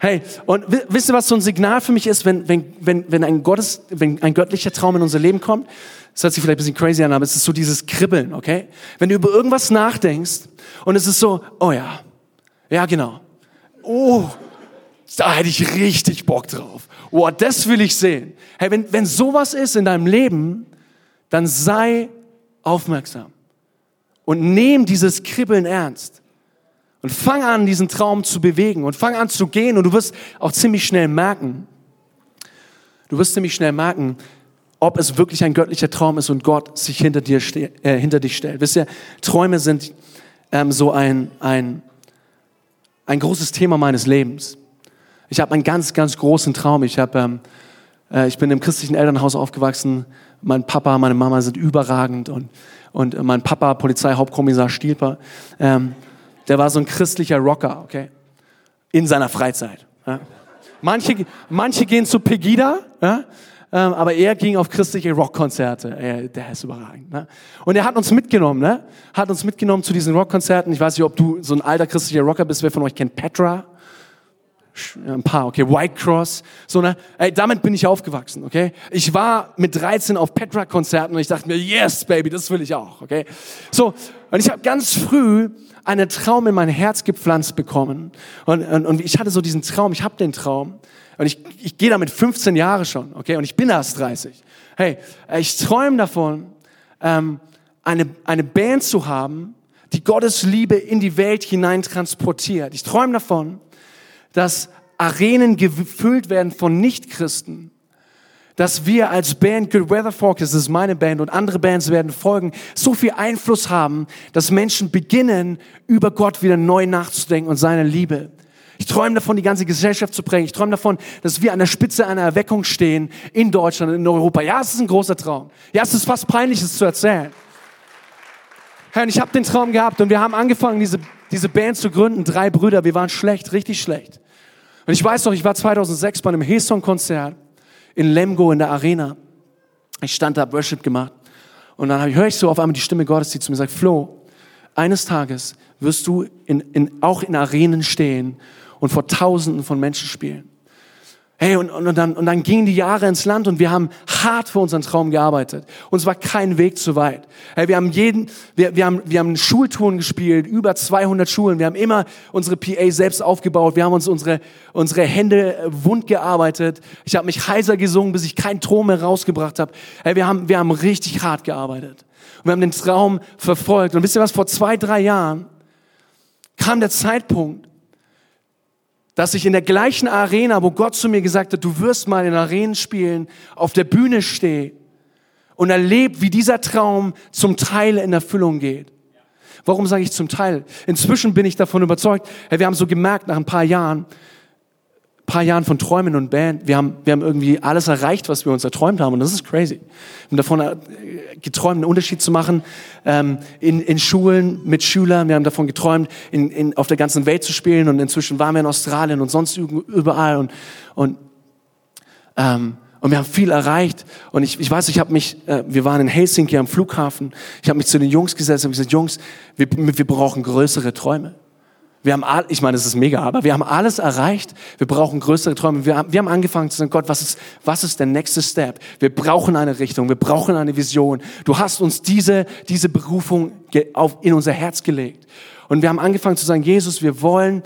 Hey, und wisst ihr, was so ein Signal für mich ist, wenn, wenn, wenn, wenn, ein, Gottes, wenn ein göttlicher Traum in unser Leben kommt? Das hört sich vielleicht ein bisschen crazy an, aber es ist so dieses Kribbeln, okay? Wenn du über irgendwas nachdenkst und es ist so, oh ja, ja genau, oh, da hätte ich richtig Bock drauf. Oh, das will ich sehen. Hey, wenn, wenn sowas ist in deinem Leben, dann sei aufmerksam und nimm dieses Kribbeln ernst. Und fang an, diesen Traum zu bewegen und fang an zu gehen und du wirst auch ziemlich schnell merken, du wirst ziemlich schnell merken, ob es wirklich ein göttlicher Traum ist und Gott sich hinter, dir äh, hinter dich stellt. Wisst ihr, Träume sind ähm, so ein, ein, ein großes Thema meines Lebens. Ich habe einen ganz, ganz großen Traum. Ich, hab, ähm, äh, ich bin im christlichen Elternhaus aufgewachsen. Mein Papa, meine Mama sind überragend und, und äh, mein Papa, Polizeihauptkommissar Stielper, ähm, der war so ein christlicher Rocker, okay, in seiner Freizeit. Ja. Manche, manche gehen zu Pegida, ja, ähm, aber er ging auf christliche Rockkonzerte. der ist überragend. Ne? Und er hat uns mitgenommen, ne? hat uns mitgenommen zu diesen Rockkonzerten. Ich weiß nicht, ob du so ein alter christlicher Rocker bist. Wer von euch kennt Petra? Ein paar, okay, White Cross, so ne, ey, damit bin ich aufgewachsen, okay. Ich war mit 13 auf Petra-Konzerten und ich dachte mir, yes, Baby, das will ich auch, okay. So, und ich habe ganz früh einen Traum in mein Herz gepflanzt bekommen und, und, und ich hatte so diesen Traum, ich habe den Traum und ich, ich gehe damit 15 Jahre schon, okay, und ich bin erst 30. Hey, ich träume davon, ähm, eine, eine Band zu haben, die Gottes Liebe in die Welt hinein transportiert. Ich träume davon, dass Arenen gefüllt werden von Nichtchristen, dass wir als Band Good Weather Forecast, das ist meine Band und andere Bands werden folgen, so viel Einfluss haben, dass Menschen beginnen, über Gott wieder neu nachzudenken und seine Liebe. Ich träume davon, die ganze Gesellschaft zu prägen. Ich träume davon, dass wir an der Spitze einer Erweckung stehen in Deutschland, in Europa. Ja, es ist ein großer Traum. Ja, es ist fast peinlich, es zu erzählen. Herr, und ich habe den Traum gehabt und wir haben angefangen, diese, diese Band zu gründen. Drei Brüder, wir waren schlecht, richtig schlecht. Und ich weiß noch, ich war 2006 bei einem Hesong-Konzert in Lemgo in der Arena. Ich stand da, Worship gemacht. Und dann höre ich so auf einmal die Stimme Gottes, die zu mir sagt, Flo, eines Tages wirst du in, in, auch in Arenen stehen und vor Tausenden von Menschen spielen. Hey, und, und, und, dann, und dann gingen die Jahre ins Land und wir haben hart für unseren Traum gearbeitet. Und es war kein Weg zu weit. Hey, wir haben jeden, wir, wir haben, wir haben Schultouren gespielt, über 200 Schulen. Wir haben immer unsere PA selbst aufgebaut. Wir haben uns unsere, unsere Hände äh, wund gearbeitet. Ich habe mich heiser gesungen, bis ich keinen Ton mehr rausgebracht habe. Hey, wir haben, wir haben richtig hart gearbeitet. Und wir haben den Traum verfolgt. Und wisst ihr was, vor zwei, drei Jahren kam der Zeitpunkt, dass ich in der gleichen Arena, wo Gott zu mir gesagt hat, du wirst mal in Arenen spielen, auf der Bühne stehe und erlebe, wie dieser Traum zum Teil in Erfüllung geht. Warum sage ich zum Teil? Inzwischen bin ich davon überzeugt, wir haben so gemerkt nach ein paar Jahren, paar Jahren von Träumen und Band, wir haben, wir haben irgendwie alles erreicht, was wir uns erträumt haben. Und das ist crazy. Wir haben davon äh, geträumt, einen Unterschied zu machen ähm, in, in Schulen mit Schülern. Wir haben davon geträumt, in, in, auf der ganzen Welt zu spielen. Und inzwischen waren wir in Australien und sonst überall. Und, und, ähm, und wir haben viel erreicht. Und ich, ich weiß, ich habe mich, äh, wir waren in Helsinki am Flughafen. Ich habe mich zu den Jungs gesetzt und gesagt, Jungs, wir, wir brauchen größere Träume. Wir haben, all, ich meine, es ist mega, aber wir haben alles erreicht. Wir brauchen größere Träume. Wir haben, wir haben angefangen zu sagen, Gott, was ist, was ist der nächste Step? Wir brauchen eine Richtung. Wir brauchen eine Vision. Du hast uns diese, diese Berufung auf, in unser Herz gelegt. Und wir haben angefangen zu sagen, Jesus, wir wollen,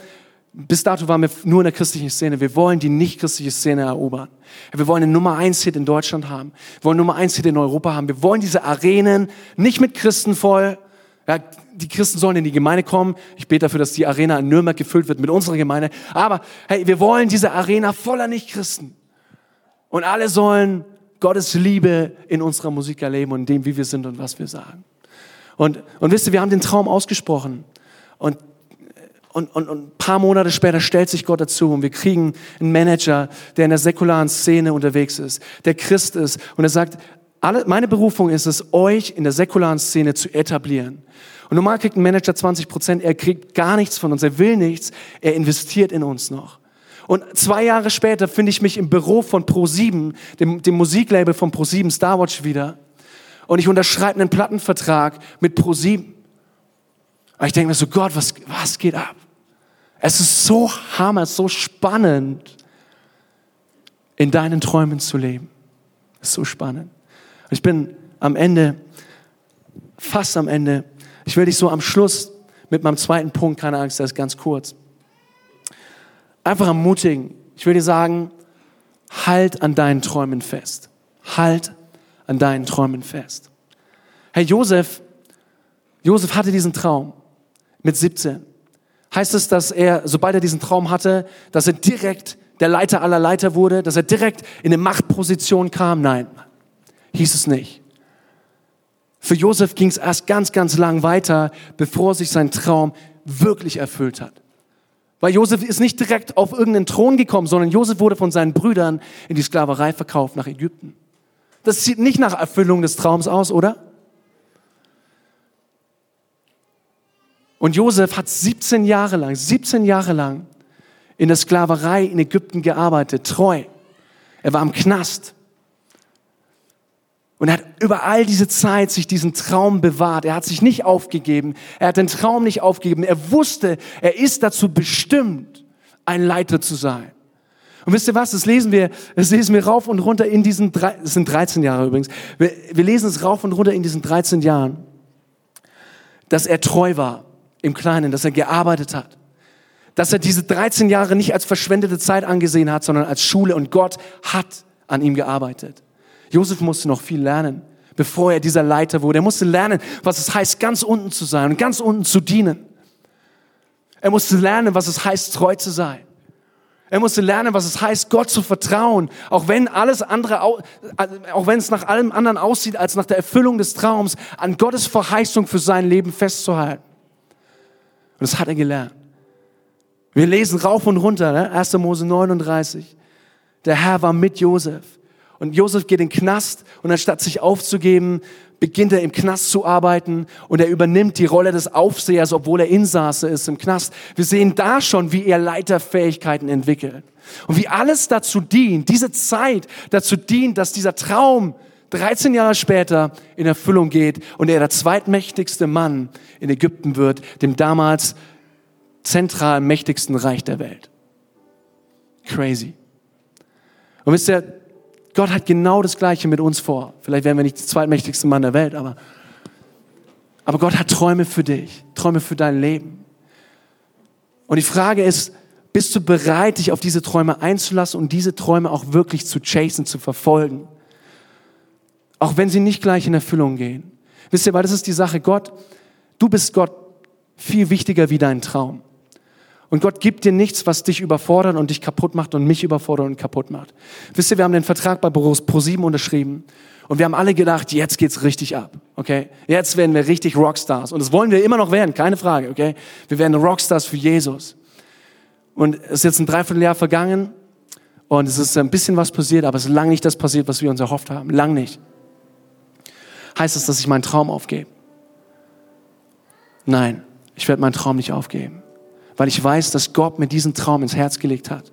bis dato waren wir nur in der christlichen Szene, wir wollen die nicht christliche Szene erobern. Wir wollen einen Nummer eins Hit in Deutschland haben. Wir wollen Nummer eins Hit in Europa haben. Wir wollen diese Arenen nicht mit Christen voll, ja, die Christen sollen in die Gemeinde kommen. Ich bete dafür, dass die Arena in Nürnberg gefüllt wird mit unserer Gemeinde. Aber hey, wir wollen diese Arena voller Nicht-Christen. Und alle sollen Gottes Liebe in unserer Musik erleben und in dem, wie wir sind und was wir sagen. Und, und wisst ihr, wir haben den Traum ausgesprochen. Und, und, und, und ein paar Monate später stellt sich Gott dazu und wir kriegen einen Manager, der in der säkularen Szene unterwegs ist, der Christ ist. Und er sagt, alle, meine Berufung ist es, euch in der säkularen Szene zu etablieren. Und normal kriegt ein Manager 20 Prozent, er kriegt gar nichts von uns, er will nichts, er investiert in uns noch. Und zwei Jahre später finde ich mich im Büro von Pro7, dem, dem Musiklabel von Pro7 Starwatch wieder. Und ich unterschreibe einen Plattenvertrag mit Pro7. Und ich denke mir so, Gott, was, was geht ab? Es ist so hammer, so spannend, in deinen Träumen zu leben. Es ist so spannend. Ich bin am Ende, fast am Ende. Ich will dich so am Schluss mit meinem zweiten Punkt, keine Angst, das ist ganz kurz. Einfach ermutigen. Ich will dir sagen, halt an deinen Träumen fest. Halt an deinen Träumen fest. Herr Josef, Josef hatte diesen Traum mit 17. Heißt es, dass er, sobald er diesen Traum hatte, dass er direkt der Leiter aller Leiter wurde, dass er direkt in eine Machtposition kam? Nein hieß es nicht. Für Josef ging es erst ganz, ganz lang weiter, bevor sich sein Traum wirklich erfüllt hat. Weil Josef ist nicht direkt auf irgendeinen Thron gekommen, sondern Josef wurde von seinen Brüdern in die Sklaverei verkauft nach Ägypten. Das sieht nicht nach Erfüllung des Traums aus, oder? Und Josef hat 17 Jahre lang, 17 Jahre lang in der Sklaverei in Ägypten gearbeitet, treu. Er war im Knast. Und er hat über all diese Zeit sich diesen Traum bewahrt. Er hat sich nicht aufgegeben. Er hat den Traum nicht aufgegeben. Er wusste, er ist dazu bestimmt, ein Leiter zu sein. Und wisst ihr was? Das lesen wir, das lesen wir rauf und runter in diesen, drei, das sind 13 Jahre übrigens. Wir, wir lesen es rauf und runter in diesen 13 Jahren, dass er treu war im Kleinen, dass er gearbeitet hat. Dass er diese 13 Jahre nicht als verschwendete Zeit angesehen hat, sondern als Schule und Gott hat an ihm gearbeitet. Josef musste noch viel lernen, bevor er dieser Leiter wurde. Er musste lernen, was es heißt, ganz unten zu sein und ganz unten zu dienen. Er musste lernen, was es heißt, treu zu sein. Er musste lernen, was es heißt, Gott zu vertrauen, auch wenn alles andere, auch wenn es nach allem anderen aussieht als nach der Erfüllung des Traums, an Gottes Verheißung für sein Leben festzuhalten. Und das hat er gelernt. Wir lesen rauf und runter, ne? 1. Mose 39. Der Herr war mit Josef. Und Josef geht in den Knast und anstatt sich aufzugeben, beginnt er im Knast zu arbeiten und er übernimmt die Rolle des Aufsehers, obwohl er Insasse ist im Knast. Wir sehen da schon, wie er Leiterfähigkeiten entwickelt. Und wie alles dazu dient, diese Zeit dazu dient, dass dieser Traum 13 Jahre später in Erfüllung geht und er der zweitmächtigste Mann in Ägypten wird, dem damals zentral mächtigsten Reich der Welt. Crazy. Und wisst ihr, Gott hat genau das Gleiche mit uns vor. Vielleicht wären wir nicht der zweitmächtigste Mann der Welt, aber, aber Gott hat Träume für dich, Träume für dein Leben. Und die Frage ist, bist du bereit, dich auf diese Träume einzulassen und diese Träume auch wirklich zu chasen, zu verfolgen? Auch wenn sie nicht gleich in Erfüllung gehen. Wisst ihr, weil das ist die Sache, Gott, du bist Gott viel wichtiger wie dein Traum. Und Gott gibt dir nichts, was dich überfordert und dich kaputt macht und mich überfordert und kaputt macht. Wisst ihr, wir haben den Vertrag bei Pro7 unterschrieben und wir haben alle gedacht, jetzt geht's richtig ab, okay? Jetzt werden wir richtig Rockstars und das wollen wir immer noch werden, keine Frage, okay? Wir werden Rockstars für Jesus. Und es ist jetzt ein Dreivierteljahr vergangen und es ist ein bisschen was passiert, aber es ist lang nicht das passiert, was wir uns erhofft haben. Lang nicht. Heißt es, dass ich meinen Traum aufgebe? Nein, ich werde meinen Traum nicht aufgeben, weil ich weiß, dass Gott mir diesen Traum ins Herz gelegt hat.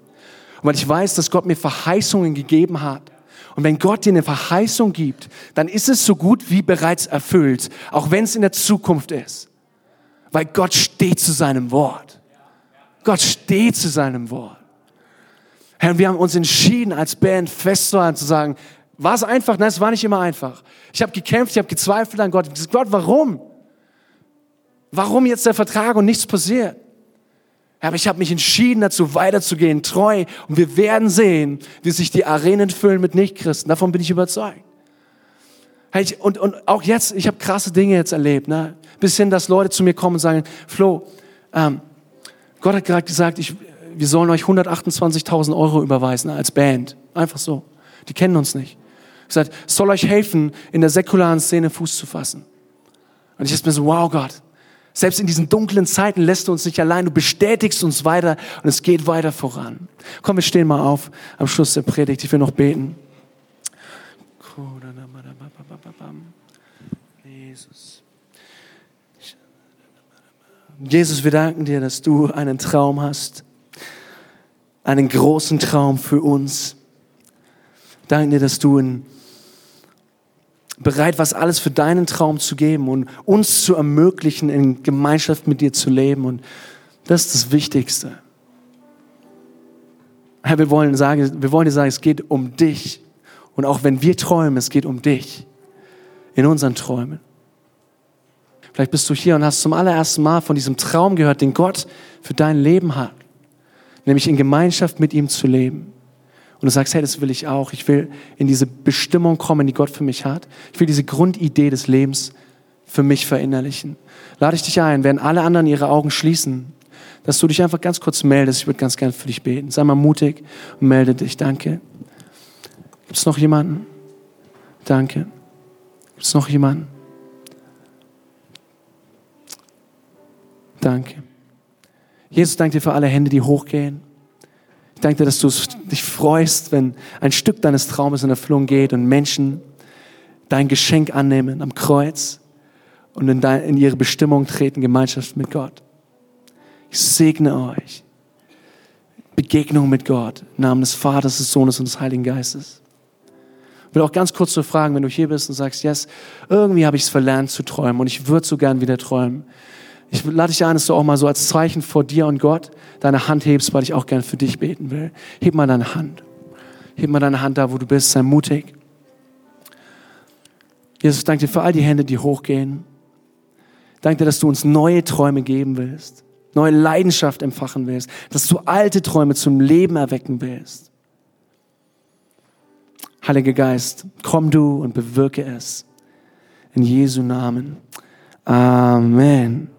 Und weil ich weiß, dass Gott mir Verheißungen gegeben hat. Und wenn Gott dir eine Verheißung gibt, dann ist es so gut wie bereits erfüllt, auch wenn es in der Zukunft ist. Weil Gott steht zu seinem Wort. Gott steht zu seinem Wort. Herr, wir haben uns entschieden, als Band festzuhalten, zu sagen, war es einfach? Nein, es war nicht immer einfach. Ich habe gekämpft, ich habe gezweifelt an Gott. Ich gesagt, Gott, warum? Warum jetzt der Vertrag und nichts passiert? Aber ich habe mich entschieden, dazu weiterzugehen, treu. Und wir werden sehen, wie sich die Arenen füllen mit Nichtchristen. Davon bin ich überzeugt. Und, und auch jetzt, ich habe krasse Dinge jetzt erlebt. Ne? Bis hin, dass Leute zu mir kommen und sagen, Flo, ähm, Gott hat gerade gesagt, ich, wir sollen euch 128.000 Euro überweisen als Band. Einfach so. Die kennen uns nicht. Ich sage, soll euch helfen, in der säkularen Szene Fuß zu fassen. Und ich ist mir so, wow Gott, selbst in diesen dunklen Zeiten lässt du uns nicht allein, du bestätigst uns weiter und es geht weiter voran. Komm, wir stehen mal auf am Schluss der Predigt. Ich will noch beten. Jesus. Jesus, wir danken dir, dass du einen Traum hast. Einen großen Traum für uns. Danke dir, dass du in bereit, was alles für deinen Traum zu geben und uns zu ermöglichen, in Gemeinschaft mit dir zu leben. Und das ist das Wichtigste. Herr, wir wollen, sagen, wir wollen dir sagen, es geht um dich. Und auch wenn wir träumen, es geht um dich. In unseren Träumen. Vielleicht bist du hier und hast zum allerersten Mal von diesem Traum gehört, den Gott für dein Leben hat. Nämlich in Gemeinschaft mit ihm zu leben und du sagst, hey, das will ich auch. Ich will in diese Bestimmung kommen, die Gott für mich hat. Ich will diese Grundidee des Lebens für mich verinnerlichen. Lade ich dich ein, während alle anderen ihre Augen schließen, dass du dich einfach ganz kurz meldest. Ich würde ganz gern für dich beten. Sei mal mutig und melde dich. Danke. Gibt es noch jemanden? Danke. Gibt es noch jemanden? Danke. Jesus, danke dir für alle Hände, die hochgehen. Ich danke dir, dass du dich freust, wenn ein Stück deines Traumes in Erfüllung geht und Menschen dein Geschenk annehmen am Kreuz und in, dein, in ihre Bestimmung treten, Gemeinschaft mit Gott. Ich segne euch. Begegnung mit Gott, im Namen des Vaters, des Sohnes und des Heiligen Geistes. Ich will auch ganz kurz so fragen, wenn du hier bist und sagst, yes, irgendwie habe ich es verlernt zu träumen und ich würde so gern wieder träumen. Ich lade dich ein, dass du auch mal so als Zeichen vor dir und Gott deine Hand hebst, weil ich auch gern für dich beten will. Heb mal deine Hand. Heb mal deine Hand da, wo du bist. Sei mutig. Jesus, danke dir für all die Hände, die hochgehen. Danke dir, dass du uns neue Träume geben willst, neue Leidenschaft empfachen willst, dass du alte Träume zum Leben erwecken willst. Heiliger Geist, komm du und bewirke es. In Jesu Namen. Amen.